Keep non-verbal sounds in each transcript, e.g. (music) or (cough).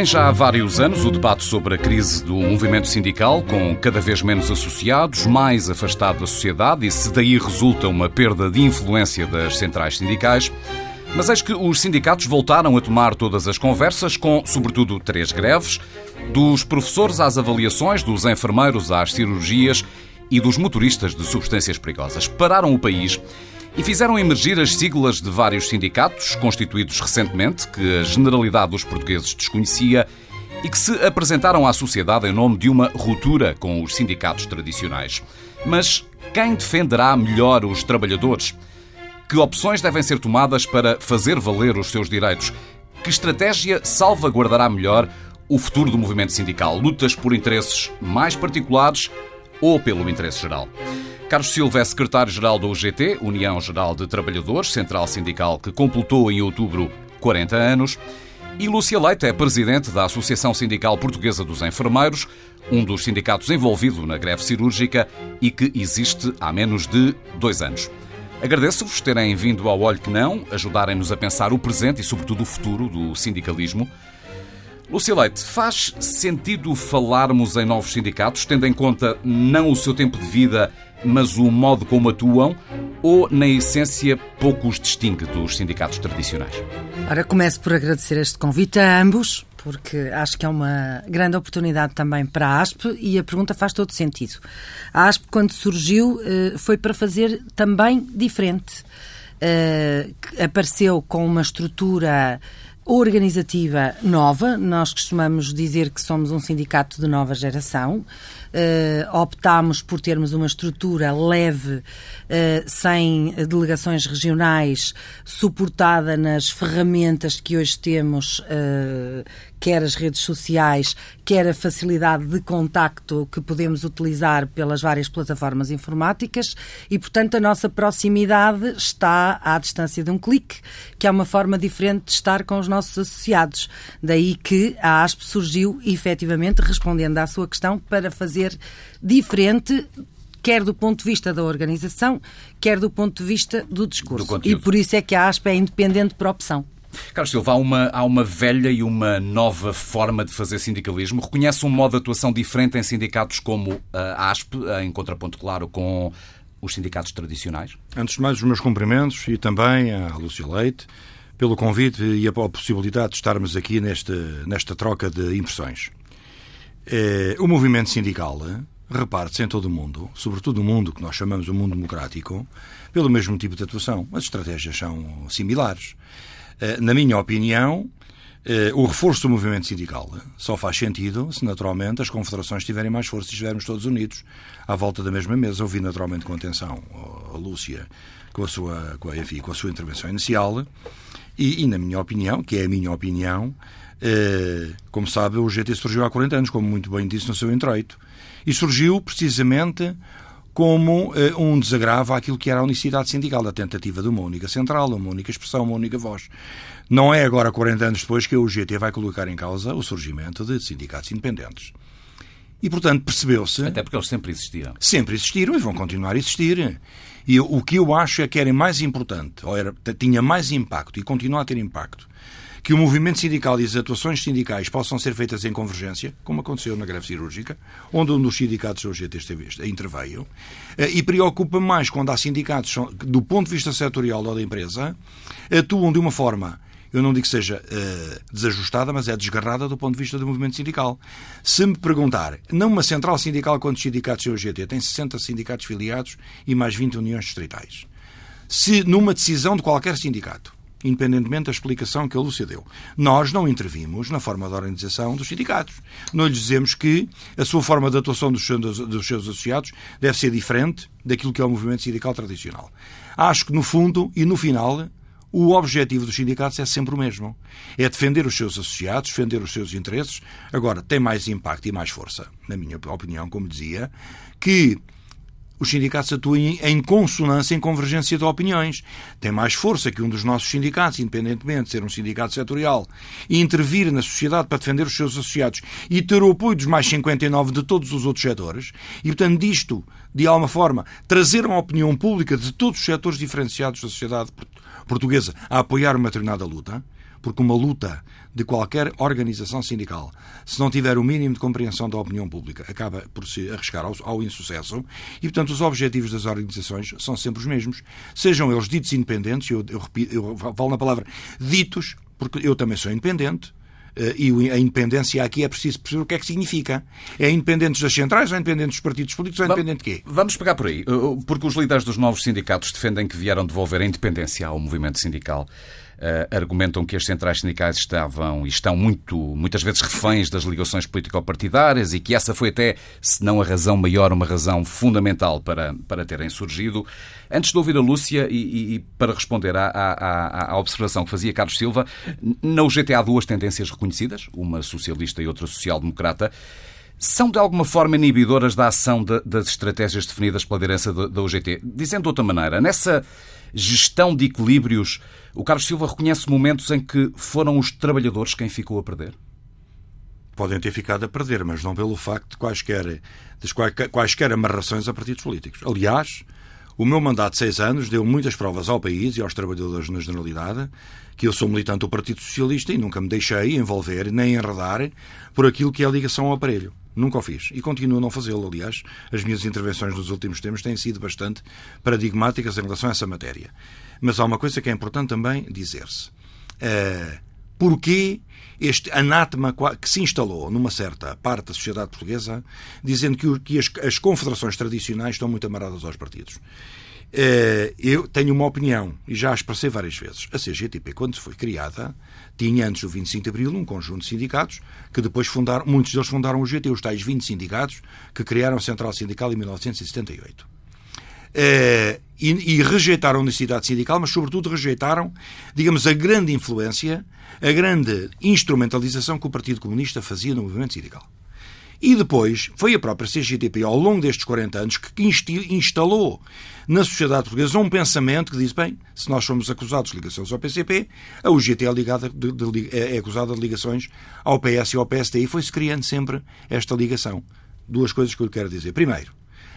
Tem já há vários anos o debate sobre a crise do movimento sindical, com cada vez menos associados, mais afastado da sociedade e se daí resulta uma perda de influência das centrais sindicais. Mas eis que os sindicatos voltaram a tomar todas as conversas, com, sobretudo, três greves: dos professores às avaliações, dos enfermeiros às cirurgias e dos motoristas de substâncias perigosas. Pararam o país e fizeram emergir as siglas de vários sindicatos, constituídos recentemente, que a generalidade dos portugueses desconhecia e que se apresentaram à sociedade em nome de uma ruptura com os sindicatos tradicionais. Mas quem defenderá melhor os trabalhadores? Que opções devem ser tomadas para fazer valer os seus direitos? Que estratégia salvaguardará melhor o futuro do movimento sindical? Lutas por interesses mais particulares ou pelo interesse geral? Carlos Silva é secretário-geral da UGT, União Geral de Trabalhadores, central sindical que completou em outubro 40 anos. E Lúcia Leite é presidente da Associação Sindical Portuguesa dos Enfermeiros, um dos sindicatos envolvido na greve cirúrgica e que existe há menos de dois anos. Agradeço-vos terem vindo ao Olho Que Não, ajudarem-nos a pensar o presente e, sobretudo, o futuro do sindicalismo. Lúcia Leite, faz sentido falarmos em novos sindicatos, tendo em conta não o seu tempo de vida mas o modo como atuam ou, na essência, pouco os distingue dos sindicatos tradicionais? Ora, começo por agradecer este convite a ambos, porque acho que é uma grande oportunidade também para a ASP e a pergunta faz todo sentido. A ASP, quando surgiu, eh, foi para fazer também diferente. Eh, apareceu com uma estrutura organizativa nova. Nós costumamos dizer que somos um sindicato de nova geração uh, optámos por termos uma estrutura leve, uh, sem delegações regionais, suportada nas ferramentas que hoje temos, uh, quer as redes sociais, quer a facilidade de contacto que podemos utilizar pelas várias plataformas informáticas e, portanto, a nossa proximidade está à distância de um clique, que é uma forma diferente de estar com os nossos associados. Daí que a ASP surgiu, efetivamente, respondendo à sua questão, para fazer diferente quer do ponto de vista da organização, quer do ponto de vista do discurso. Do e por isso é que a ASP é independente por opção. Carlos Silva, há uma, há uma velha e uma nova forma de fazer sindicalismo. Reconhece um modo de atuação diferente em sindicatos como a ASP, em contraponto, claro, com os sindicatos tradicionais? Antes de mais, os meus cumprimentos e também à Lúcia Leite pelo convite e a possibilidade de estarmos aqui nesta, nesta troca de impressões. É, o movimento sindical eh, reparte-se em todo o mundo, sobretudo no mundo que nós chamamos o mundo democrático, pelo mesmo tipo de atuação. As estratégias são similares. Eh, na minha opinião, o reforço do movimento sindical só faz sentido se, naturalmente, as confederações tiverem mais força e estivermos todos unidos à volta da mesma mesa. Ouvi, naturalmente, com atenção a Lúcia com a sua, com a, enfim, com a sua intervenção inicial e, e, na minha opinião, que é a minha opinião, eh, como sabe, o GT surgiu há 40 anos, como muito bem disse no seu introito. E surgiu precisamente como eh, um desagravo àquilo que era a unicidade sindical, a tentativa de uma única central, uma única expressão, uma única voz. Não é agora, 40 anos depois, que o GT vai colocar em causa o surgimento de sindicatos independentes. E, portanto, percebeu-se. Até porque eles sempre existiram. Sempre existiram e vão continuar a existir. E o que eu acho é que era mais importante, ou era, tinha mais impacto e continua a ter impacto, que o movimento sindical e as atuações sindicais possam ser feitas em convergência, como aconteceu na greve cirúrgica, onde um dos sindicatos do GT esteve, interveio, eh, e preocupa mais quando há sindicatos, do ponto de vista setorial ou da empresa, atuam de uma forma eu não digo que seja uh, desajustada, mas é desgarrada do ponto de vista do movimento sindical. Se me perguntar, numa central sindical, quantos sindicatos tem o GT? Tem 60 sindicatos filiados e mais 20 uniões distritais. Se numa decisão de qualquer sindicato independentemente da explicação que a Lúcia deu. Nós não intervimos na forma de organização dos sindicatos. Não lhes dizemos que a sua forma de atuação dos seus, dos seus associados deve ser diferente daquilo que é o movimento sindical tradicional. Acho que, no fundo e no final, o objetivo dos sindicatos é sempre o mesmo. É defender os seus associados, defender os seus interesses. Agora, tem mais impacto e mais força, na minha opinião, como dizia, que os sindicatos atuem em consonância, em convergência de opiniões. Tem mais força que um dos nossos sindicatos, independentemente de ser um sindicato setorial, e intervir na sociedade para defender os seus associados e ter o apoio dos mais 59 de todos os outros setores. E, portanto, disto, de alguma forma, trazer uma opinião pública de todos os setores diferenciados da sociedade portuguesa a apoiar uma determinada luta, porque uma luta de qualquer organização sindical, se não tiver o mínimo de compreensão da opinião pública, acaba por se arriscar ao, ao insucesso e, portanto, os objetivos das organizações são sempre os mesmos. Sejam eles ditos independentes, eu, eu, repito, eu falo na palavra ditos, porque eu também sou independente, eh, e a independência aqui é preciso perceber o que é que significa. É independentes das centrais, ou é independentes dos partidos políticos, ou é independente de quê? Vamos pegar por aí, eh, porque os líderes dos novos sindicatos defendem que vieram devolver a independência ao movimento sindical. Uh, argumentam que as centrais sindicais estavam e estão muito, muitas vezes reféns das ligações político-partidárias e que essa foi até, se não a razão maior, uma razão fundamental para, para terem surgido. Antes de ouvir a Lúcia e, e para responder à, à, à, observação que fazia Carlos Silva, na UGT há duas tendências reconhecidas, uma socialista e outra social-democrata são de alguma forma inibidoras da ação de, das estratégias definidas pela liderança da UGT. Dizendo de outra maneira, nessa gestão de equilíbrios, o Carlos Silva reconhece momentos em que foram os trabalhadores quem ficou a perder? Podem ter ficado a perder, mas não pelo facto de quaisquer, de quaisquer amarrações a partidos políticos. Aliás, o meu mandato de seis anos deu muitas provas ao país e aos trabalhadores na generalidade que eu sou militante do Partido Socialista e nunca me deixei envolver nem enredar por aquilo que é a ligação ao aparelho. Nunca o fiz e continuo a não fazê-lo. Aliás, as minhas intervenções nos últimos tempos têm sido bastante paradigmáticas em relação a essa matéria. Mas há uma coisa que é importante também dizer-se. Uh, porquê este anátema que se instalou numa certa parte da sociedade portuguesa, dizendo que, as, confederações tradicionais estão muito amarradas aos partidos. Uh, eu tenho uma opinião, e já a expressei várias vezes. A CGTP, quando foi criada, tinha antes do 25 de Abril um conjunto de sindicatos que depois fundaram, muitos deles fundaram o GT, os tais 20 sindicatos que criaram a Central Sindical em 1978. Eh, e, e, rejeitaram a necessidade sindical, mas sobretudo rejeitaram, digamos, a grande influência, a grande instrumentalização que o Partido Comunista fazia no movimento sindical. E depois foi a própria CGTP, ao longo destes 40 anos, que instalou na sociedade portuguesa um pensamento que diz, bem, se nós somos acusados de ligações ao PCP, a UGT é, ligada de, de, é acusada de ligações ao PS e ao PSD. E foi-se criando sempre esta ligação. Duas coisas que eu lhe quero dizer. Primeiro,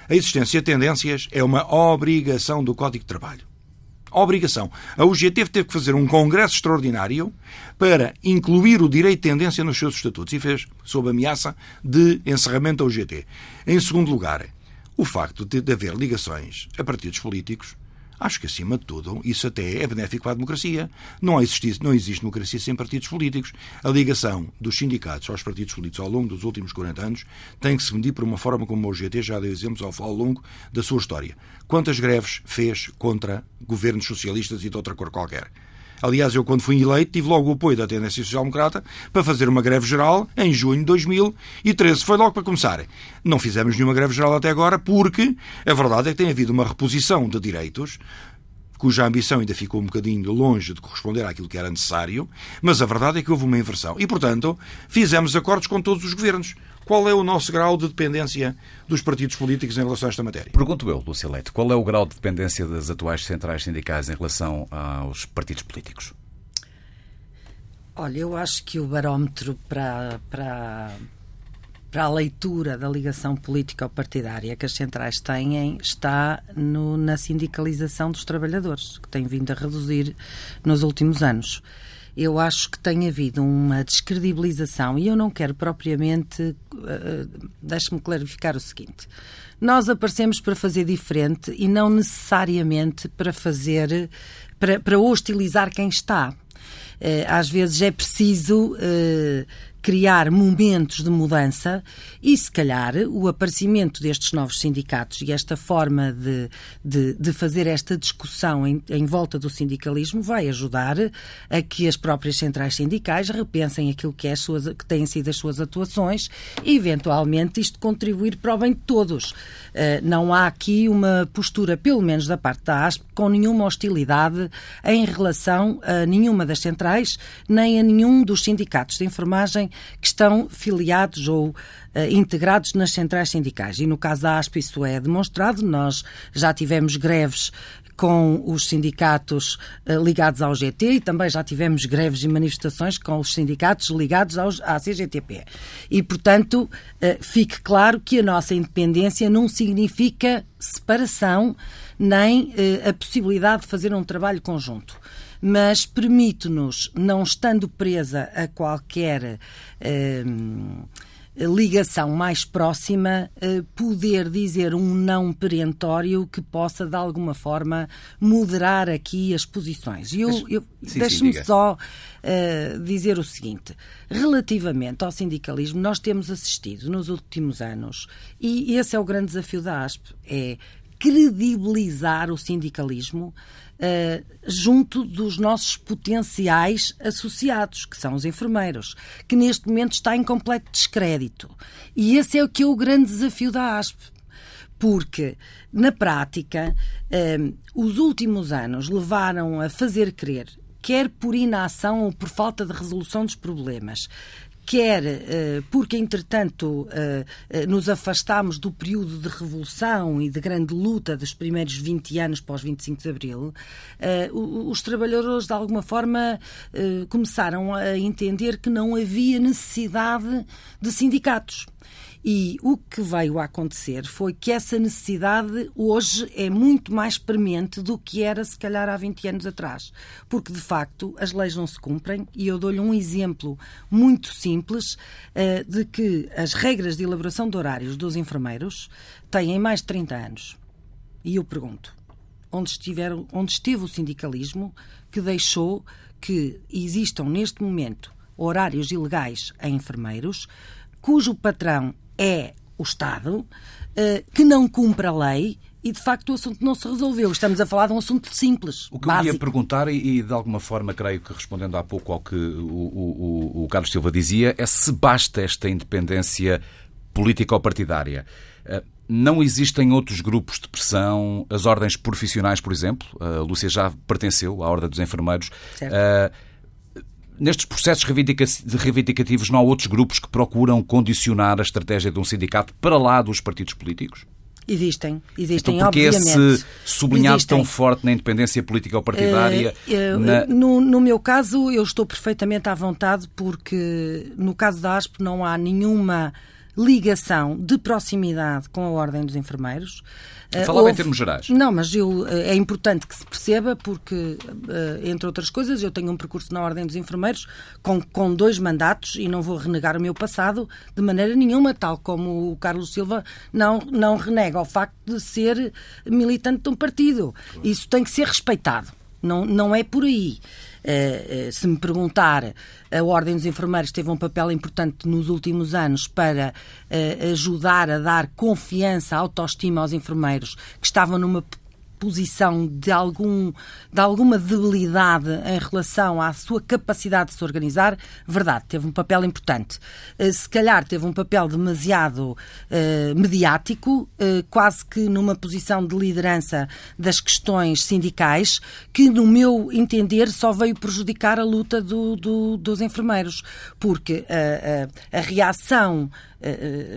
a existência de tendências é uma obrigação do Código de Trabalho obrigação. A UGT teve que fazer um congresso extraordinário para incluir o direito de tendência nos seus estatutos e fez sob ameaça de encerramento da UGT. Em segundo lugar, o facto de haver ligações a partidos políticos Acho que, acima de tudo, isso até é benéfico para a democracia. Não existe, não existe democracia sem partidos políticos. A ligação dos sindicatos aos partidos políticos ao longo dos últimos 40 anos tem que se medir por uma forma como o GT já deu exemplos ao, ao longo da sua história. Quantas greves fez contra governos socialistas e de outra cor qualquer? Aliás, eu, quando fui eleito, tive logo o apoio da Tendência Social Democrata para fazer uma greve geral em junho de 2013. Foi logo para começar. Não fizemos nenhuma greve geral até agora porque a verdade é que tem havido uma reposição de direitos cuja ambição ainda ficou um bocadinho longe de corresponder àquilo que era necessário, mas a verdade é que houve uma inversão. E, portanto, fizemos acordos com todos os governos. Qual é o nosso grau de dependência dos partidos políticos em relação a esta matéria? Pergunto eu, Lúcia Leite, qual é o grau de dependência das atuais centrais sindicais em relação aos partidos políticos? Olha, eu acho que o barómetro para, para, para a leitura da ligação política-partidária que as centrais têm está no, na sindicalização dos trabalhadores, que tem vindo a reduzir nos últimos anos eu acho que tem havido uma descredibilização e eu não quero propriamente. Uh, Deixe-me clarificar o seguinte. Nós aparecemos para fazer diferente e não necessariamente para fazer. para, para hostilizar quem está. Uh, às vezes é preciso uh, criar momentos de mudança e, se calhar, o aparecimento destes novos sindicatos e esta forma de, de, de fazer esta discussão em, em, volta do sindicalismo vai ajudar a que as próprias centrais sindicais repensem aquilo que, é suas, que têm sido as suas atuações e, eventualmente, isto contribuir para o bem de todos. Uh, não há aqui uma postura, pelo menos da parte da ASP, com nenhuma hostilidade em relação a nenhuma das centrais, nem a nenhum dos sindicatos de enfermagem que estão filiados ou uh, integrados nas centrais sindicais. E no caso da ASP isso é demonstrado. Nós já tivemos greves com os sindicatos uh, ligados ao GT e também já tivemos greves e manifestações com os sindicatos ligados aos, à CGTP. E, portanto, uh, fique claro que a nossa independência não significa separação nem a possibilidade de fazer um trabalho conjunto mas permite-nos, não estando presa a qualquer ligação mais próxima, eh, poder dizer um não perentório que possa, de alguma forma, moderar aqui as posições. Eu, eu deixe-me só uh, dizer o seguinte: relativamente ao sindicalismo, nós temos assistido nos últimos anos, e esse é o grande desafio da ASP, é credibilizar o sindicalismo uh, junto dos nossos potenciais associados, que são os enfermeiros, que neste momento está em completo descrédito. E esse é o que é o grande desafio da ASP. Porque, na prática, uh, os últimos anos levaram a fazer crer quer por inação ou por falta de resolução dos problemas, quer uh, porque, entretanto, uh, uh, nos afastámos do período de revolução e de grande luta dos primeiros 20 anos pós 25 de Abril, os trabalhadores, de alguma forma, começaram a entender que não havia necessidade de sindicatos. E o que veio a acontecer foi que essa necessidade hoje é muito mais premente do que era, se calhar, há 20 anos atrás. Porque, de facto, as leis não se cumprem e eu dou-lhe um exemplo muito simples uh, de que as regras de elaboração de horários dos enfermeiros têm mais de 30 anos. E eu pergunto, onde, estiveram, onde esteve o sindicalismo que deixou que existam, neste momento, horários ilegais a enfermeiros, cujo patrão é o Estado, eh, que não cumpre a lei e de facto o assunto não se resolveu. Estamos a falar de um assunto simples. O que básico. eu ia perguntar, e de alguma forma creio que respondendo há pouco ao que o, o, o Carlos Silva dizia, é se basta esta independência política ou partidária. Eh, não existem outros grupos de pressão, as ordens profissionais, por exemplo. A Lúcia já pertenceu à Ordem dos Enfermeiros. Certo. Uh, Nestes processos reivindicativos não há outros grupos que procuram condicionar a estratégia de um sindicato para lá dos partidos políticos? Existem, existem, então, porque obviamente. esse sublinhado existem. tão forte na independência política ou partidária? Uh, uh, na... no, no, meu caso, eu estou perfeitamente à vontade, porque no caso da ASP não há nenhuma ligação de proximidade com a Ordem dos Enfermeiros. Eh, Falava Houve... em termos gerais. Não, mas eu, eh, é importante que se perceba, porque, eh, entre outras coisas, eu tenho um percurso na Ordem dos Enfermeiros com, com dois mandatos e não vou renegar o meu passado de maneira nenhuma, tal como o Carlos Silva não, não renega o facto de ser militante de um partido. Isso tem que ser respeitado. Não, não é por aí. Uh, uh, se me perguntar, a Ordem dos Enfermeiros teve um papel importante nos últimos anos para uh, ajudar a dar confiança, autoestima aos enfermeiros que estavam numa posição de, algum, de alguma debilidade em relação à sua capacidade de se organizar, verdade, teve um papel importante. Eh, se calhar teve um papel demasiado uh, mediático, uh, quase que numa posição de liderança das questões sindicais, que, no meu entender, só veio prejudicar a luta do, do, dos enfermeiros, porque a, a, a reação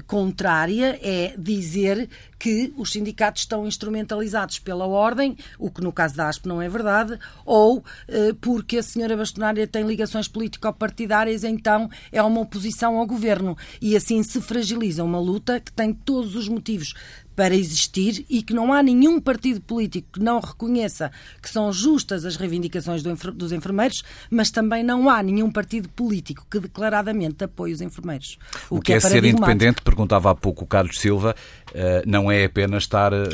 contrária é dizer que os sindicatos estão instrumentalizados pela ordem, o que no caso da ASP não é verdade, ou uh, porque a senhora bastonária tem ligações político-partidárias, então é uma oposição ao governo. E assim se fragiliza uma luta que tem todos os motivos para existir e que não há nenhum partido político que não reconheça que são justas as reivindicações dos enfermeiros, mas também não há nenhum partido político que declaradamente apoie os enfermeiros. O, o que, que, é, é ser independente, perguntava há pouco o Carlos Silva, eh, não é apenas estar eh,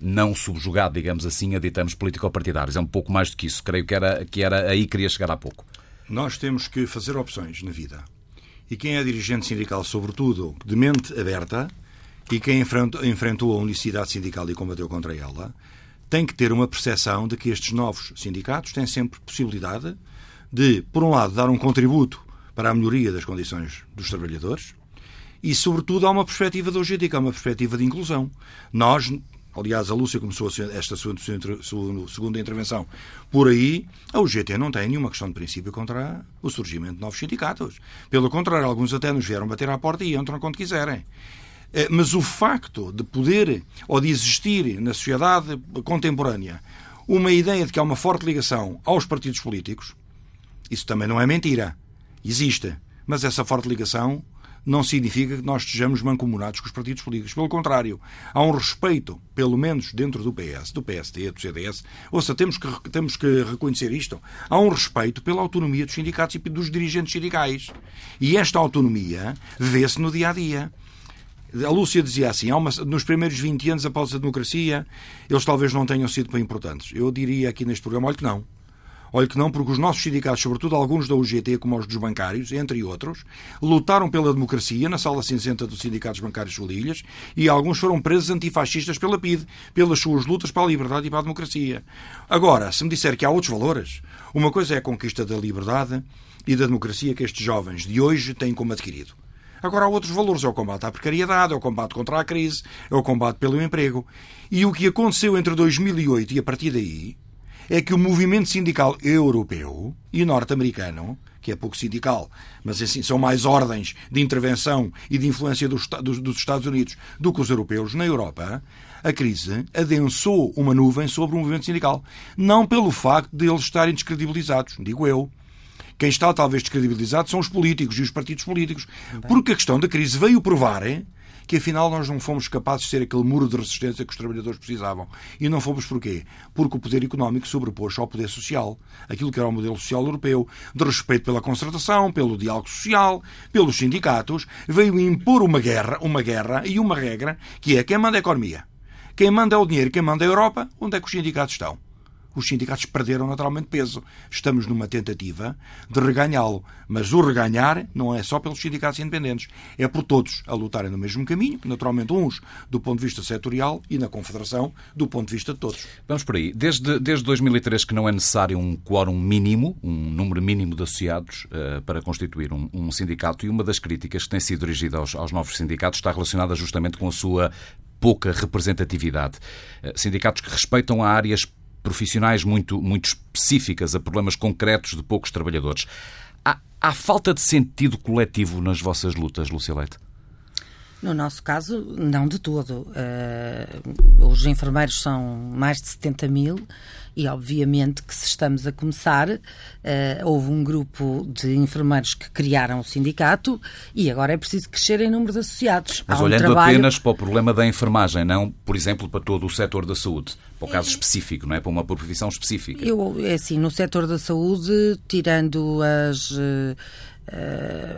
não subjugado, digamos assim, a ditames político-partidários. É um pouco mais do que isso. Creio que era, que era aí que queria chegar há pouco. Nós temos que fazer opções na vida. E quem é dirigente sindical, sobretudo de mente aberta, e quem enfrentou a unicidade sindical e combateu contra ela tem que ter uma percepção de que estes novos sindicatos têm sempre possibilidade de, por um lado, dar um contributo para a melhoria das condições dos trabalhadores e, sobretudo, há uma perspectiva de que é uma perspectiva de inclusão. Nós, Aliás, a Lúcia começou esta sua segunda intervenção por aí. A UGT não tem nenhuma questão de princípio contra o surgimento de novos sindicatos. Pelo contrário, alguns até nos vieram bater à porta e entram quando quiserem. Eh, mas o facto de poder ou de existir na sociedade contemporânea uma ideia de que há uma forte ligação aos partidos políticos, isso também não é mentira. Existe. Mas essa forte ligação não significa que nós estejamos mancomunados com os partidos políticos. Pelo contrário, há um respeito, pelo menos dentro do PS, do PSD, do CDS. Ouça, temos que, temos que reconhecer isto. Há um respeito pela autonomia dos sindicatos e dos dirigentes sindicais. E esta autonomia vê-se no dia a dia. A Lúcia dizia assim: uma, nos primeiros 20 anos após a democracia, eles talvez não tenham sido bem importantes. Eu diria aqui neste programa: olha que não. Olha que não, porque os nossos sindicatos, sobretudo alguns da UGT, como os dos bancários, entre outros, lutaram pela democracia na sala cinzenta dos sindicatos bancários Ilhas e alguns foram presos antifascistas pela PIDE, pelas suas lutas para a liberdade e para a democracia. Agora, se me disser que há outros valores, uma coisa é a conquista da liberdade e da democracia que estes jovens de hoje têm como adquirido. Agora há outros valores, é o combate à precariedade, é o combate contra a crise, é o combate pelo emprego. E o que aconteceu entre 2008 e a partir daí é que o movimento sindical europeu e norte-americano, que é pouco sindical, mas assim são mais ordens de intervenção e de influência dos, dos Estados Unidos do que os europeus na Europa, a crise adensou uma nuvem sobre o movimento sindical. Não pelo facto de eles estarem descredibilizados, digo eu. Quem está talvez descredibilizado são os políticos e os partidos políticos. Porque a questão da crise veio provar que afinal nós não fomos capazes de ser aquele muro de resistência que os trabalhadores precisavam. E não fomos porquê? Porque o poder económico sobrepôs ao poder social. Aquilo que era o modelo social europeu, de respeito pela concertação, pelo diálogo social, pelos sindicatos, veio impor uma guerra, uma guerra e uma regra que é quem manda a economia. Quem manda é o dinheiro, quem manda é a Europa, onde é que os sindicatos estão? Os sindicatos perderam naturalmente peso. Estamos numa tentativa de reganhá-lo. Mas o reganhar não é só pelos sindicatos independentes, é por todos a lutarem no mesmo caminho, naturalmente uns do ponto de vista setorial e na Confederação do ponto de vista de todos. Vamos por aí. Desde, desde 2003 que não é necessário um quórum mínimo, um número mínimo de associados uh, para constituir um, um, sindicato e uma das críticas que tem sido dirigida aos, aos novos sindicatos está relacionada justamente com a sua pouca representatividade. Uh, sindicatos que respeitam áreas profissionais muito, muito específicas a problemas concretos de poucos trabalhadores. Há, há falta de sentido coletivo nas vossas lutas, Lúcia Leite? No nosso caso, não de todo. Uh, os enfermeiros são mais de 70 mil e, obviamente, que se estamos a começar, uh, houve um grupo de enfermeiros que criaram o sindicato e agora é preciso crescer em número de associados. Mas um olhando trabalho... apenas para o problema da enfermagem, não, por exemplo, para todo o setor da saúde, para o caso é... específico, não é? Para uma profissão específica. Eu, é assim, no setor da saúde, tirando as. Uh, uh,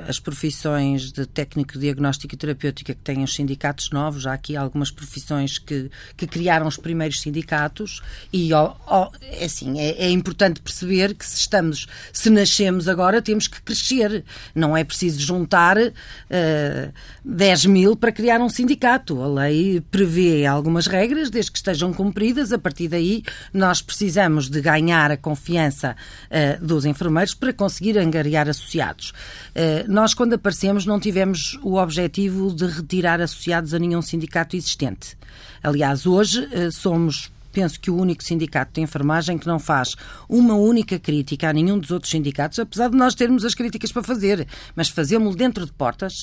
as profissões de técnico diagnóstico e terapêutica que têm os sindicatos novos. Há aqui algumas profissões que, que criaram os primeiros sindicatos e é assim, é, é, importante perceber que se estamos, se nascemos agora, temos que crescer. Não é preciso juntar uh, eh, 10 mil para criar um sindicato. A lei prevê algumas regras, desde que estejam cumpridas. A partir daí, nós precisamos de ganhar a confiança uh, dos enfermeiros para conseguir angariar associados. Eh, nós, quando aparecemos, não tivemos o objetivo de retirar associados a nenhum sindicato existente. Aliás, hoje eh, somos penso que o único sindicato de enfermagem que não faz uma única crítica a nenhum dos outros sindicatos, apesar de nós termos as críticas para fazer, mas fazemos dentro de portas.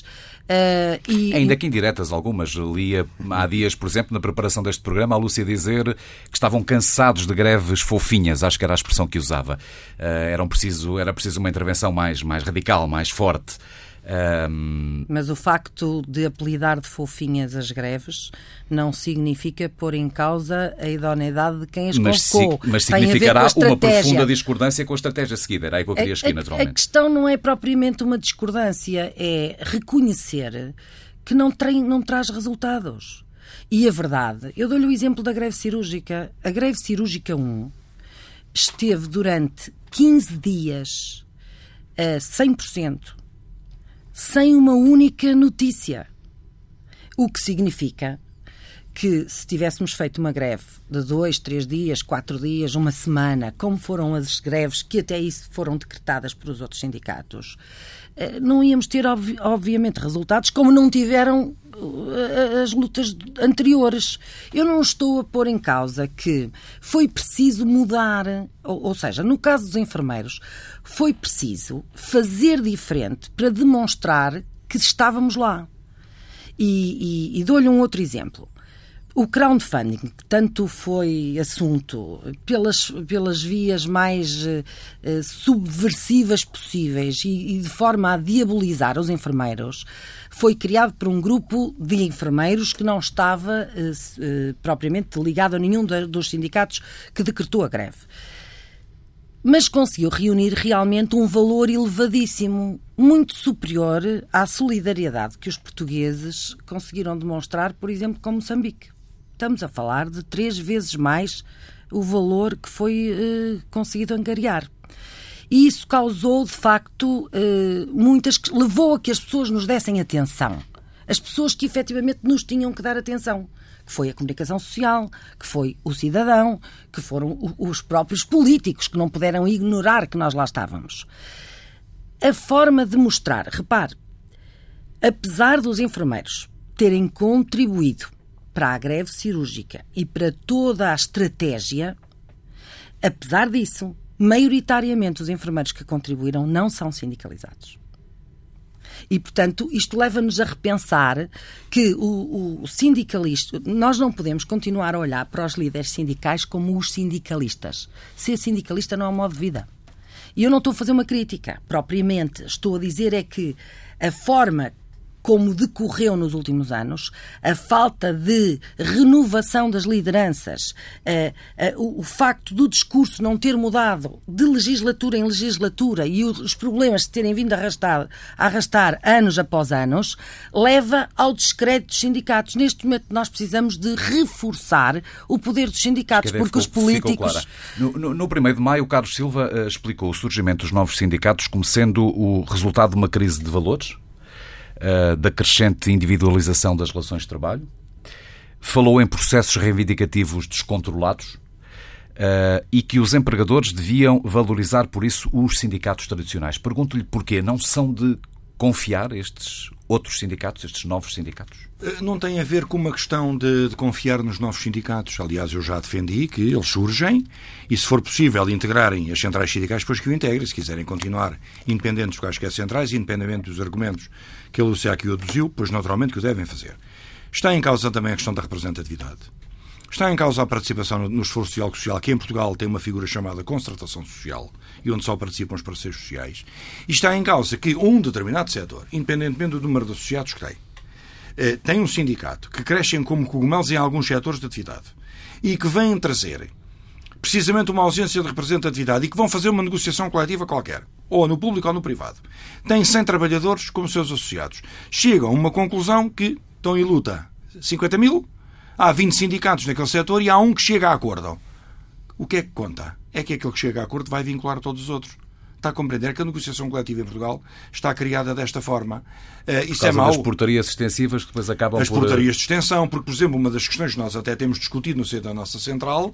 Uh, e, Ainda que indiretas algumas. Lia há dias, por exemplo, na preparação deste programa, a Lúcia dizer que estavam cansados de greves fofinhas, acho que era a expressão que usava. Uh, era, preciso, era preciso uma intervenção mais, mais radical, mais forte. Um... Mas o facto de apelidar de fofinhas as greves não significa pôr em causa a idoneidade de quem as mas. Si mas significará uma profunda discordância com a estratégia seguida. Era aí que eu queria seguir, naturalmente. A questão não é propriamente uma discordância, é reconhecer que não, tem, não traz resultados. E a verdade, eu dou-lhe o exemplo da greve cirúrgica. A greve cirúrgica 1 esteve durante 15 dias a 100% sem uma única notícia. O que significa que se tivéssemos feito uma greve de dois, três dias, quatro dias, uma semana, como foram as greves que até isso foram decretadas pelos outros sindicatos, eh, não íamos ter, obviamente, resultados como não tiveram as lutas anteriores. Eu não estou a pôr em causa que foi preciso mudar, ou, ou seja, no caso dos enfermeiros, foi preciso fazer diferente para demonstrar que estávamos lá. E, e, e dou-lhe um outro exemplo. O crowdfunding, que tanto foi assunto pelas, pelas vias mais uh, subversivas possíveis e, e, de forma a diabolizar os enfermeiros, foi criado por um grupo de enfermeiros que não estava uh, uh, propriamente ligado a nenhum dos sindicatos que decretou a greve. Mas conseguiu reunir realmente um valor elevadíssimo, muito superior à solidariedade que os portugueses conseguiram demonstrar, por exemplo, com Moçambique estamos a falar de três vezes mais o valor que foi eh, conseguido angariar. E isso causou, de facto, eh, muitas. levou a que as pessoas nos dessem atenção. As pessoas que efetivamente nos tinham que dar atenção. Que foi a comunicação social, que foi o cidadão, que foram os próprios políticos que não puderam ignorar que nós lá estávamos. A forma de mostrar, repare, apesar dos enfermeiros terem contribuído para a greve cirúrgica e para toda a estratégia, apesar disso, maioritariamente os enfermeiros que contribuíram não são sindicalizados. E, portanto, isto leva-nos a repensar que o, o, sindicalista. Nós não podemos continuar a olhar para os líderes sindicais como os sindicalistas. Ser sindicalista não é um modo de vida. E eu não estou a fazer uma crítica, propriamente. Estou a dizer é que a forma como decorreu nos últimos anos, a falta de renovação das lideranças, o facto do discurso não ter mudado de legislatura em legislatura e os problemas se terem vindo a arrastar, a arrastar anos após anos, leva ao descrédito dos sindicatos. Neste momento nós precisamos de reforçar o poder dos sindicatos, porque ficou, os políticos... No, no, no 1 de maio, o Carlos Silva uh, explicou o surgimento dos novos sindicatos como sendo o resultado de uma crise de valores? Uh, da crescente individualização das relações de trabalho, falou em processos reivindicativos descontrolados uh, e que os empregadores deviam valorizar por isso os sindicatos tradicionais. Pergunto-lhe porquê. Não são de confiar estes outros sindicatos, estes novos sindicatos? Eh, não tem a ver com uma questão de, de, confiar nos novos sindicatos. Aliás, eu já defendi que eles surgem e, se for possível, integrarem as centrais sindicais, depois que o integrem, se quiserem continuar independentes dos quaisquer centrais, independente dos argumentos que a Lúcia aqui aduziu, pois naturalmente que o devem fazer. Está em causa também a questão da representatividade. Está em causa a participação no esforço diálogo social, que em Portugal tem uma figura chamada concertação social, e onde só participam os parceiros sociais. E está em causa que um determinado setor, independentemente do número de associados que tem, eh, tem um sindicato que crescem como cogumelos em alguns setores de atividade e que vêm trazer precisamente uma ausência de representatividade e que vão fazer uma negociação coletiva qualquer, ou no público ou no privado. Tem 100 trabalhadores como seus associados. Chegam a uma conclusão que estão em luta 50 mil, há 20 sindicatos naquele setor e há um que chega a acordo. O que é que conta? É que aquele que chega a acordo vai vincular todos os outros está a compreender que a negociação coletiva em Portugal está criada desta forma. Uh, isso é mau. das portarias extensivas que depois acabam As por... portarias de extensão, porque, por exemplo, uma das questões que nós até temos discutido no seio da nossa central uh,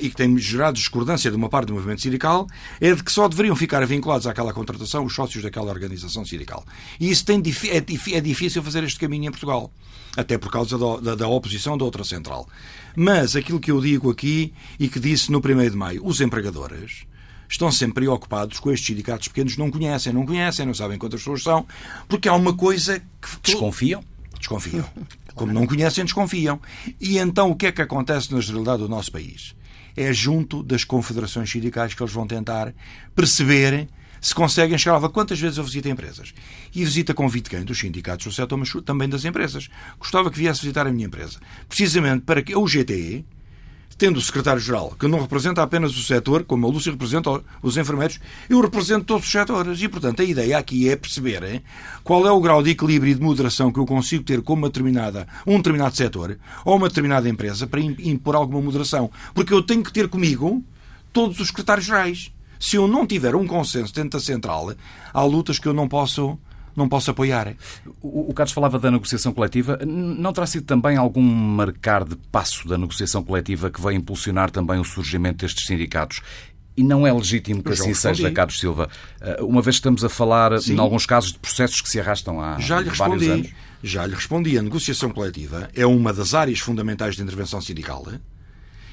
e que tem gerado discordância de uma parte do movimento sindical é de que só deveriam ficar vinculados àquela contratação os sócios daquela organização sindical. E isso tem, é, é difícil fazer este caminho em Portugal, até por causa da, da, da oposição da outra central. Mas aquilo que eu digo aqui e que disse no 1 de maio, os empregadores estão sempre preocupados com estes sindicatos pequenos, não conhecem, não conhecem, não sabem quantas pessoas são, porque há uma coisa que. Desconfiam? Desconfiam. (laughs) Como não conhecem, desconfiam. E então o que é que acontece na generalidade do nosso país? É junto das confederações sindicais que eles vão tentar perceber se conseguem chegar a quantas vezes eu visito empresas. E visita convite quem? Dos sindicatos do setor, mas também das empresas. Gostava que viesse visitar a minha empresa. Precisamente para que o GTE, tendo o secretário-geral, que não representa apenas o setor, como a Lúcia representa os enfermeiros, eu represento todos os setores. E, portanto, a ideia aqui é perceber hein, qual é o grau de equilíbrio e de moderação que eu consigo ter com uma determinada, um determinado setor ou uma determinada empresa para impor alguma moderação. Porque eu tenho que ter comigo todos os secretários-gerais. Se eu não tiver um consenso dentro da central, há lutas que eu não posso não posso apoiar. O, o Carlos falava da negociação coletiva. Não terá sido também algum marcar de passo da negociação coletiva que vai impulsionar também o surgimento destes sindicatos? E não é legítimo que assim seja, Carlos Silva, eh, uma vez que estamos a falar, Sim. em alguns casos, de processos que se arrastam há Já lhe vários respondi. anos? Já lhe respondi. A negociação coletiva é uma das áreas fundamentais de intervenção sindical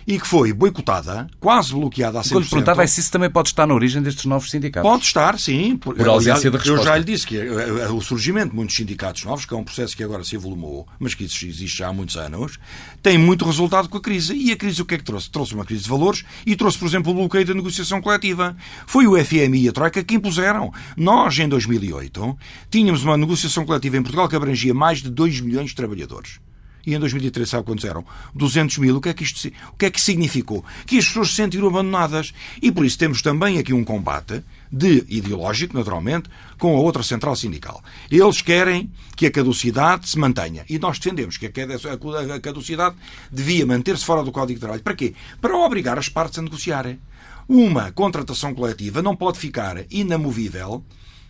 e que foi boicotada, quase bloqueada a 100%. Quando perguntava é se isso também pode estar na origem destes novos sindicatos. Pode estar, sim. Por, por ausência de resposta. Eu já lhe disse que eh, eh, o surgimento de muitos sindicatos novos, que é um processo que agora se evolumou, mas que existe já há muitos anos, tem muito resultado com a crise. E a crise o que é que trouxe? Trouxe uma crise de valores e trouxe, por exemplo, o bloqueio da negociação coletiva. Foi o FMI e a Troika que impuseram. Nós, em 2008, tínhamos uma negociação coletiva em Portugal que abrangia mais de 2 milhões de trabalhadores e em 2013 sabe quantos eram? 200 mil. O que, é que isto, o que é que significou? Que as pessoas se sentiram abandonadas. E por isso temos também aqui um combate de ideológico, naturalmente, com a outra central sindical. Eles querem que a caducidade se mantenha. E nós defendemos que a caducidade devia manter-se fora do Código de Trabalho. Para quê? Para obrigar as partes a negociarem. Uma contratação coletiva não pode ficar inamovível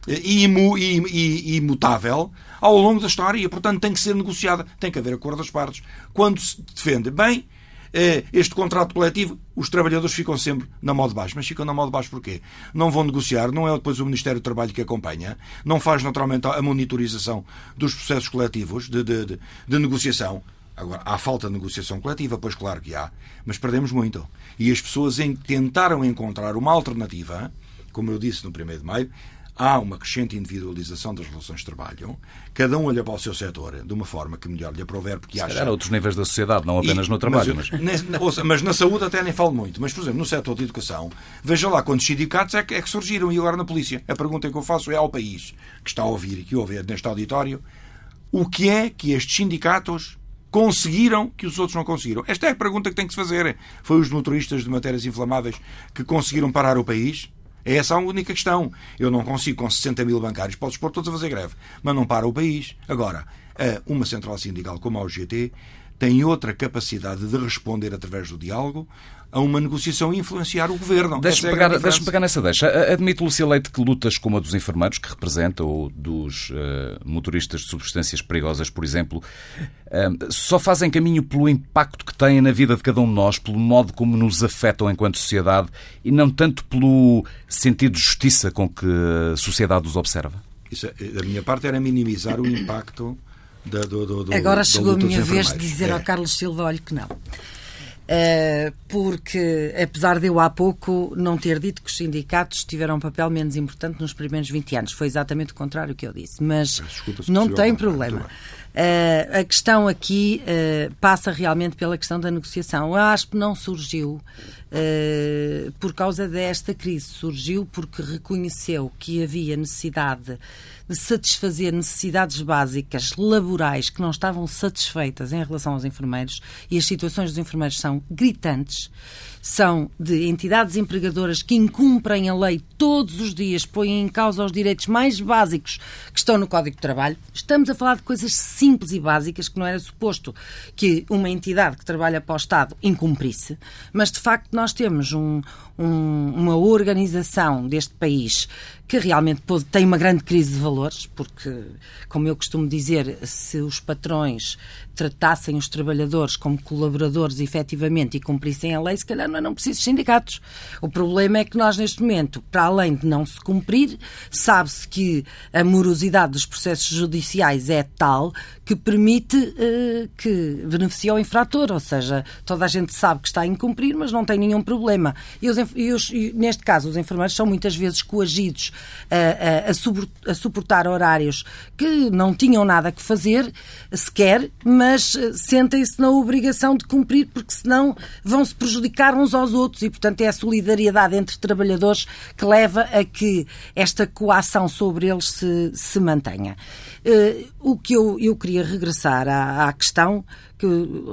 e imutável ao longo da história e, portanto, tem que ser negociada. Tem que haver acordo das partes. Quando se defende bem eh, este contrato coletivo, os trabalhadores ficam sempre na moda baixo. Mas ficam na moda baixo porquê? Não vão negociar, não é depois o Ministério do Trabalho que acompanha, não faz naturalmente a monitorização dos processos coletivos de, de, de, de negociação. Agora, há falta de negociação coletiva, pois claro que há, mas perdemos muito. E as pessoas tentaram encontrar uma alternativa, como eu disse no 1 de maio, há uma crescente individualização das relações de trabalho, cada um olha para o seu setor de uma forma que melhor lhe aprover, porque Se acha... Calhar outros níveis da sociedade, não apenas e, no trabalho. Mas, (laughs) mas... mas, na saúde até nem falo muito. Mas, por exemplo, no setor de educação, veja lá quantos sindicatos é que, é que surgiram e agora na polícia. A pergunta que eu faço é ao país que está a ouvir e que ouve neste auditório, o que é que estes sindicatos conseguiram que os outros não conseguiram? Esta é a pergunta que tem que se fazer. Foi os motoristas de matérias inflamáveis que conseguiram parar o país? É essa a única questão. Eu não consigo, com 60 mil bancários, posso expor todos a fazer greve, mas não para o país. Agora, uma central sindical como a UGT tem outra capacidade de responder através do diálogo a uma negociação e influenciar o governo. Deixa-me é pegar, deixa pegar nessa deixa. Admite, Lúcia Leite, que lutas como a dos enfermeiros, que representa, ou dos uh, motoristas de substâncias perigosas, por exemplo, uh, só fazem caminho pelo impacto que têm na vida de cada um de nós, pelo modo como nos afetam enquanto sociedade e não tanto pelo sentido de justiça com que a sociedade os observa? Isso, é, da minha parte, era minimizar o impacto. Da, do, do, Agora chegou a minha vez de dizer é. ao Carlos Silva, olha que não. Eh, porque, apesar de eu há pouco não ter dito que os sindicatos tiveram um papel menos importante nos primeiros 20 anos, foi exatamente o contrário que eu disse, mas não tem problema. Uh, a questão aqui uh, passa realmente pela questão da negociação. A ASP não surgiu uh, por causa desta crise, surgiu porque reconheceu que havia necessidade de satisfazer necessidades básicas laborais que não estavam satisfeitas em relação aos enfermeiros e as situações dos enfermeiros são gritantes são de entidades empregadoras que incumprem a lei todos os dias, põem em causa os direitos mais básicos que estão no Código de Trabalho. Estamos a falar de coisas simples e básicas que não era suposto que uma entidade que trabalha para o Estado incumprisse, mas de facto nós temos um, um, uma organização deste país que realmente tem uma grande crise de valores, porque, como eu costumo dizer, se os patrões tratassem os trabalhadores como colaboradores efetivamente e cumprissem a lei, se calhar não eram precisos sindicatos. O problema é que nós, neste momento, para além de não se cumprir, sabe-se que a morosidade dos processos judiciais é tal que permite uh, que beneficie o infrator, ou seja, toda a gente sabe que está a incumprir, mas não tem nenhum problema. E, os, e, os, e neste caso, os enfermeiros são muitas vezes coagidos a, a, a suportar horários que não tinham nada que fazer, sequer, mas eh, sentem-se na obrigação de cumprir, porque senão vão se prejudicar uns aos outros e, portanto, é a solidariedade entre trabalhadores que leva a que esta coação sobre eles se, se mantenha. Uh, o que eu, eu queria regressar à, à questão que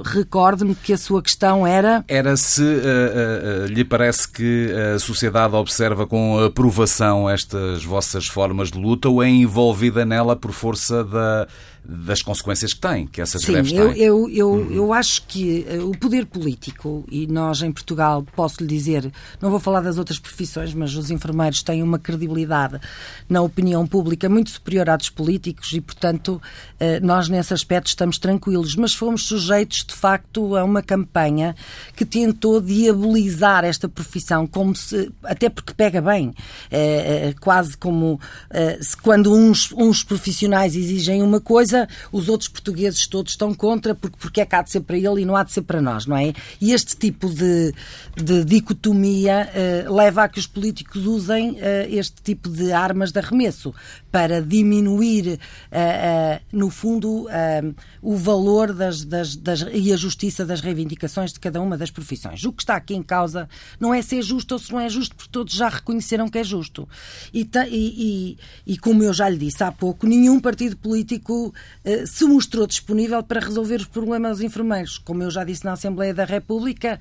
recorde-me que a sua questão era. Era se uh, uh, lhe parece que a sociedade observa com aprovação estas vossas formas de luta ou é envolvida nela por força da das consequências que tem, que essas Sim, greves eu, têm. Eu, eu, uhum. eu acho que uh, o poder político, e nós em Portugal, posso lhe dizer, não vou falar das outras profissões, mas os enfermeiros têm uma credibilidade na opinião pública muito superior à dos políticos e, portanto, uh, nós nesse aspecto estamos tranquilos. Mas fomos sujeitos, de facto, a uma campanha que tentou diabolizar esta profissão, como se, até porque pega bem, é, quase como se quando uns, uns profissionais exigem uma coisa, os outros portugueses todos estão contra, porque, porque é que há de ser para ele e não há de ser para nós, não é? E este tipo de, de dicotomia uh, leva a que os políticos usem uh, este tipo de armas de arremesso para diminuir, uh, no fundo, o valor das, das, das, e a justiça das reivindicações de cada uma das profissões. O que está aqui em causa não é se é justo ou se não é justo, porque todos já reconheceram que é justo. E, e, e, e como eu já lhe disse há pouco, nenhum partido político uh, se mostrou disponível para resolver os problemas dos enfermeiros. Como eu já disse na Assembleia da República,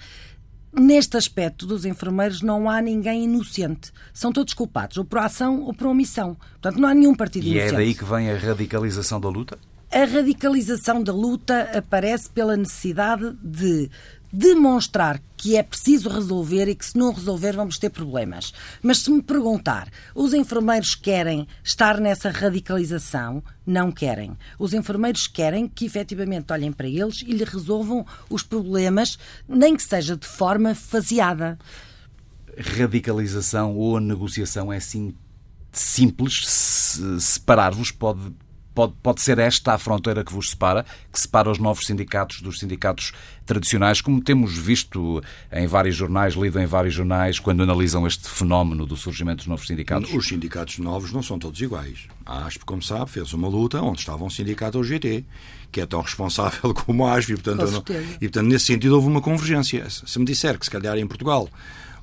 neste aspecto dos enfermeiros não há ninguém inocente. São todos culpados, ou por ação ou por omissão. Portanto, não há nenhum partido e inocente. E é daí que vem a radicalização da luta? A radicalização da luta aparece pela necessidade de demonstrar que é preciso resolver e que se não resolver vamos ter problemas. Mas se me perguntar, os enfermeiros querem estar nessa radicalização? Não querem. Os enfermeiros querem que efetivamente olhem para eles e lhe resolvam os problemas, nem que seja de forma faseada. Radicalização ou negociação é assim simples? Separar-vos pode Pode, pode ser esta a fronteira que vos separa, que separa os novos sindicatos dos sindicatos tradicionais, como temos visto em vários jornais, lido em vários jornais, quando analisam este fenómeno do surgimento dos novos sindicatos? Os sindicatos novos não são todos iguais. A ASP, como sabe, fez uma luta onde estava um sindicato OGT, que é tão responsável (laughs) como a ASP, e portanto, não, e, portanto nesse sentido houve uma convergência. Se me disser que se calhar em Portugal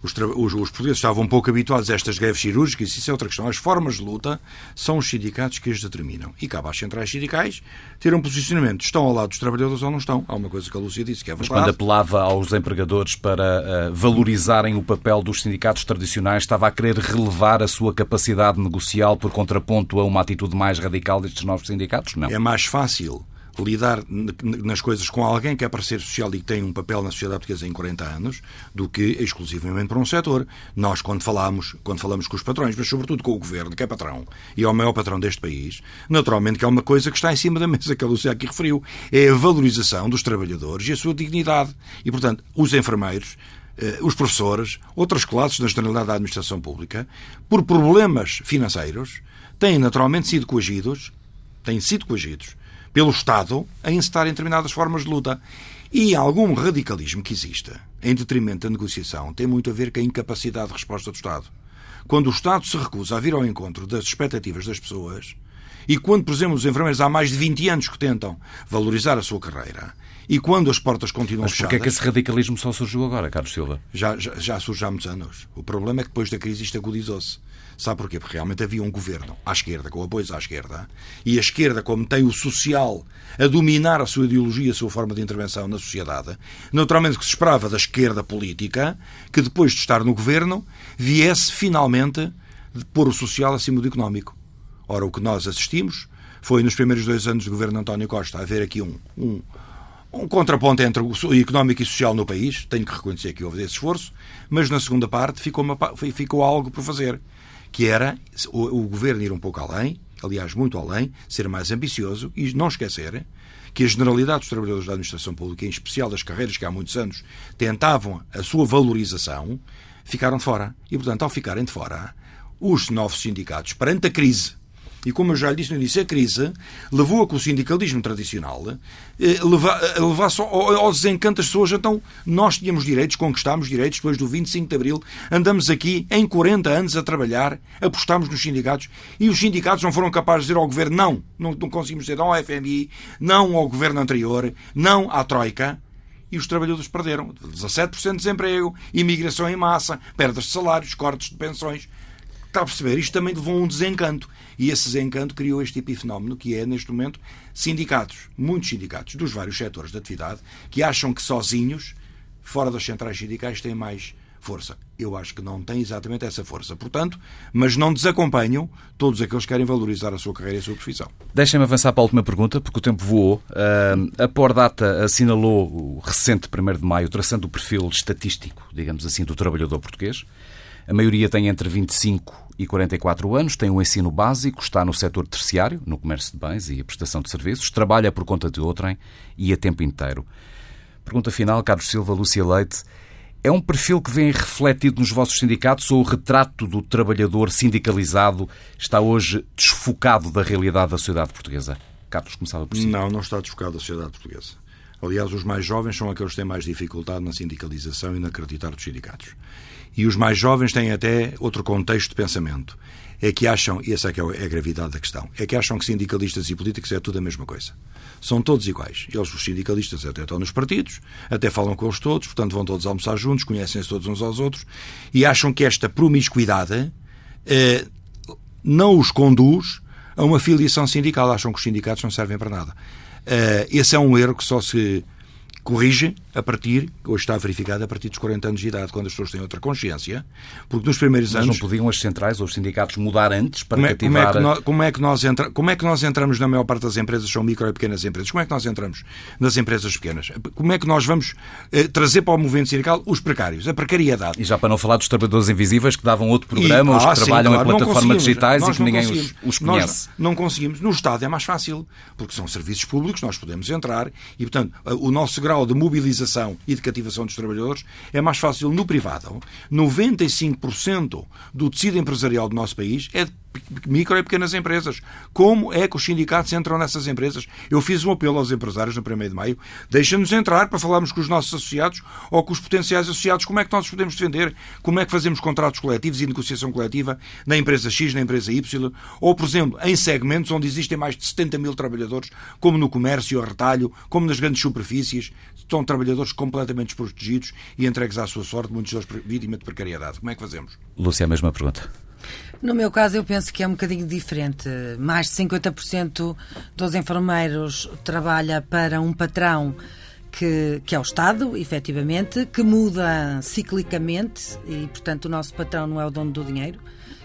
os, os, os, portugueses estavam um pouco habituados a estas greves cirúrgicas, isso é outra questão. As formas de luta são os sindicatos que as determinam. E cabe às centrais sindicais ter um posicionamento. Estão ao lado dos trabalhadores ou não estão? Há uma coisa que a Lúcia disse que é verdade. Mas quando apelava aos empregadores para uh, valorizarem o papel dos sindicatos tradicionais, estava a querer relevar a sua capacidade negocial por contraponto a uma atitude mais radical destes novos sindicatos? Não. É mais fácil lidar nas coisas com alguém que é para ser social e que tem um papel na sociedade portuguesa em 40 anos do que exclusivamente para um setor. Nós, quando falamos, quando falamos com os patrões, mas sobretudo com o governo, que é patrão e é o maior patrão deste país, naturalmente que é uma coisa que está em cima da mesa, que a Lúcia aqui referiu, é a valorização dos trabalhadores e a sua dignidade. E, portanto, os enfermeiros eh, os professores, outras classes na generalidade da administração pública, por problemas financeiros, têm naturalmente sido coagidos, têm sido coagidos pelo Estado a encetar em determinadas formas de luta. E algum radicalismo que exista em detrimento da negociação tem muito a ver com a incapacidade de resposta do Estado. Quando o Estado se recusa a vir ao encontro das expectativas das pessoas, e quando, por exemplo, os enfermeiros há mais de 20 anos que tentam valorizar a sua carreira, e quando as portas continuam Mas fechadas... Mas é que esse radicalismo só surgiu agora, Carlos Silva? Já, já, já surge há muitos anos. O problema é que depois da crise isto agudizou-se. Sabe porquê? Porque realmente havia um governo à esquerda, com apoios à esquerda, e a esquerda, como tem o social a dominar a sua ideologia, a sua forma de intervenção na sociedade, naturalmente que se esperava da esquerda política que depois de estar no governo viesse finalmente de pôr o social acima do económico. Ora, o que nós assistimos foi nos primeiros dois anos do governo António Costa haver aqui um, um, um contraponto entre o económico e social no país, tenho que reconhecer que houve esse esforço, mas na segunda parte ficou, uma, ficou algo por fazer que era o, o governo ir um pouco além, aliás, muito além, ser mais ambicioso e não esquecer que a generalidade dos trabalhadores da administração pública, em especial das carreiras que há muitos anos tentavam a sua valorização, ficaram de fora. E, portanto, ao ficarem de fora, os novos sindicatos, perante a crise e como eu já lhe disse no início, a crise levou a que o sindicalismo tradicional eh, eh, levasse ao desencanto das pessoas. Então, nós tínhamos direitos, conquistámos direitos depois do 25 de Abril, andamos aqui em 40 anos a trabalhar, apostámos nos sindicatos e os sindicatos não foram capazes de dizer ao governo não, não, não conseguimos dizer não ao FMI, não ao governo anterior, não à Troika e os trabalhadores perderam 17% de desemprego, imigração em massa, perdas de salários, cortes de pensões. Está a perceber? Isto também levou a um desencanto. E esse desencanto criou este epifenómeno que é, neste momento, sindicatos, muitos sindicatos dos vários setores de atividade, que acham que sozinhos, fora das centrais sindicais, têm mais força. Eu acho que não têm exatamente essa força. Portanto, mas não desacompanham todos aqueles que querem valorizar a sua carreira e a sua profissão. Deixem-me avançar para a última pergunta, porque o tempo voou. Uh, a Pordata assinalou o recente 1 de maio, traçando o perfil estatístico, digamos assim, do trabalhador português. A maioria tem entre 25 e 44 anos, tem um ensino básico, está no setor terciário, no comércio de bens e a prestação de serviços, trabalha por conta de outrem e a tempo inteiro. Pergunta final, Carlos Silva, Lúcia Leite. É um perfil que vem refletido nos vossos sindicatos ou o retrato do trabalhador sindicalizado está hoje desfocado da realidade da sociedade portuguesa? Carlos, começava por si. Não, não está desfocado da sociedade portuguesa. Aliás, os mais jovens são aqueles que têm mais dificuldade na sindicalização e na acreditar dos sindicatos. E os mais jovens têm até outro contexto de pensamento. É que acham, e essa é, que é a gravidade da questão, é que acham que sindicalistas e políticos é tudo a mesma coisa. São todos iguais. Eles, os sindicalistas, até estão nos partidos, até falam com eles todos, portanto vão todos almoçar juntos, conhecem-se todos uns aos outros, e acham que esta promiscuidade eh, não os conduz a uma filiação sindical. Acham que os sindicatos não servem para nada. Eh, esse é um erro que só se corrige a partir, hoje está verificado, a partir dos 40 anos de idade, quando as pessoas têm outra consciência, porque nos primeiros Mas anos... não podiam as centrais ou os sindicatos mudar antes para como é, cativar... Como é, que nós, como, é que nós entra, como é que nós entramos na maior parte das empresas, são micro e pequenas empresas, como é que nós entramos nas empresas pequenas? Como é que nós vamos eh, trazer para o movimento sindical os precários, a precariedade? E já para não falar dos trabalhadores invisíveis que davam outro programa, e, os que ah, trabalham sim, claro, em plataformas digitais e que ninguém os, os, conhece. Nós não conseguimos. No Estado é mais fácil, porque são serviços públicos, nós podemos entrar e, portanto, o nosso grau de mobilização e de cativação dos trabalhadores, é mais fácil no privado. 95% do tecido empresarial do nosso país é micro e pequenas empresas. Como é que os sindicatos entram nessas empresas? Eu fiz um apelo aos empresários no 1 de maio. Deixem-nos entrar para falarmos com os nossos associados ou com os potenciais associados. Como é que nós os podemos defender? Como é que fazemos contratos coletivos e negociação coletiva na empresa X, na empresa Y? Ou, por exemplo, em segmentos onde existem mais de 70 mil trabalhadores, como no comércio, ao retalho, como nas grandes superfícies, estão trabalhadores completamente desprotegidos e entregues à sua sorte, muitos deles vítimas de precariedade. Como é que fazemos? Lúcia, a mesma pergunta. No meu caso, eu penso que é um bocadinho diferente. Mais de 50% dos enfermeiros trabalha para um patrão que, que é o Estado, efetivamente, que muda ciclicamente e, portanto, o nosso patrão não é o dono do dinheiro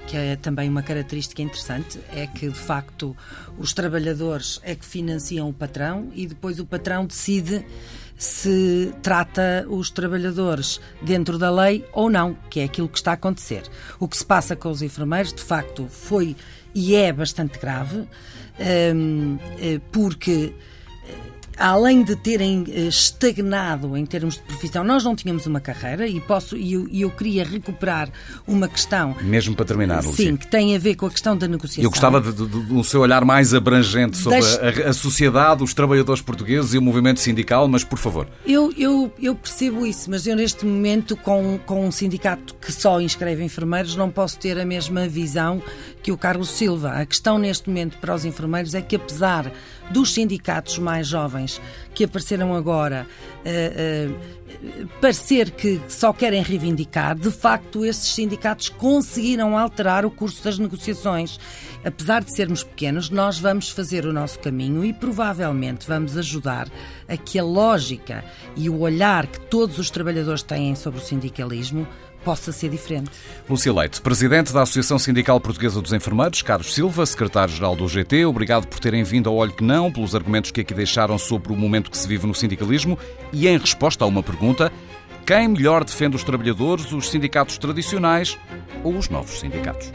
que é também uma característica interessante, é que de facto os trabalhadores é que financiam o patrão e depois o patrão decide se trata os trabalhadores dentro da lei ou não, que é aquilo que está a acontecer. O que se passa com os enfermeiros, de facto, foi e é bastante grave, hum, eh, porque além de terem eh, estagnado em termos de profissão, nós não tínhamos uma carreira e posso e eu, eu, queria recuperar uma questão. Mesmo para terminar, Sim, Lucia. que tem a ver com a questão da negociação. Eu gostava do seu olhar mais abrangente sobre Deixe... a, a, sociedade, os trabalhadores portugueses e o movimento sindical, mas por favor. Eu, eu, eu percebo isso, mas eu neste momento, com, com um sindicato que só inscreve enfermeiros, não posso ter a mesma visão que o Carlos Silva. A questão neste momento para os enfermeiros é que, apesar dos sindicatos mais jovens que apareceram agora uh, uh, parecer que só querem reivindicar, de facto, esses sindicatos conseguiram alterar o curso das negociações. Apesar de sermos pequenos, nós vamos fazer o nosso caminho e provavelmente vamos ajudar a que a lógica e o olhar que todos os trabalhadores têm sobre o sindicalismo possa ser diferente. Lúcia Leite, Presidente da Associação Sindical Portuguesa dos Enfermeiros, Carlos Silva, Secretário-Geral do GT, obrigado por terem vindo ao Olho que Não, pelos argumentos que aqui deixaram sobre o momento que se vive no sindicalismo e em resposta a uma pergunta, quem melhor defende os trabalhadores, os sindicatos tradicionais ou os novos sindicatos?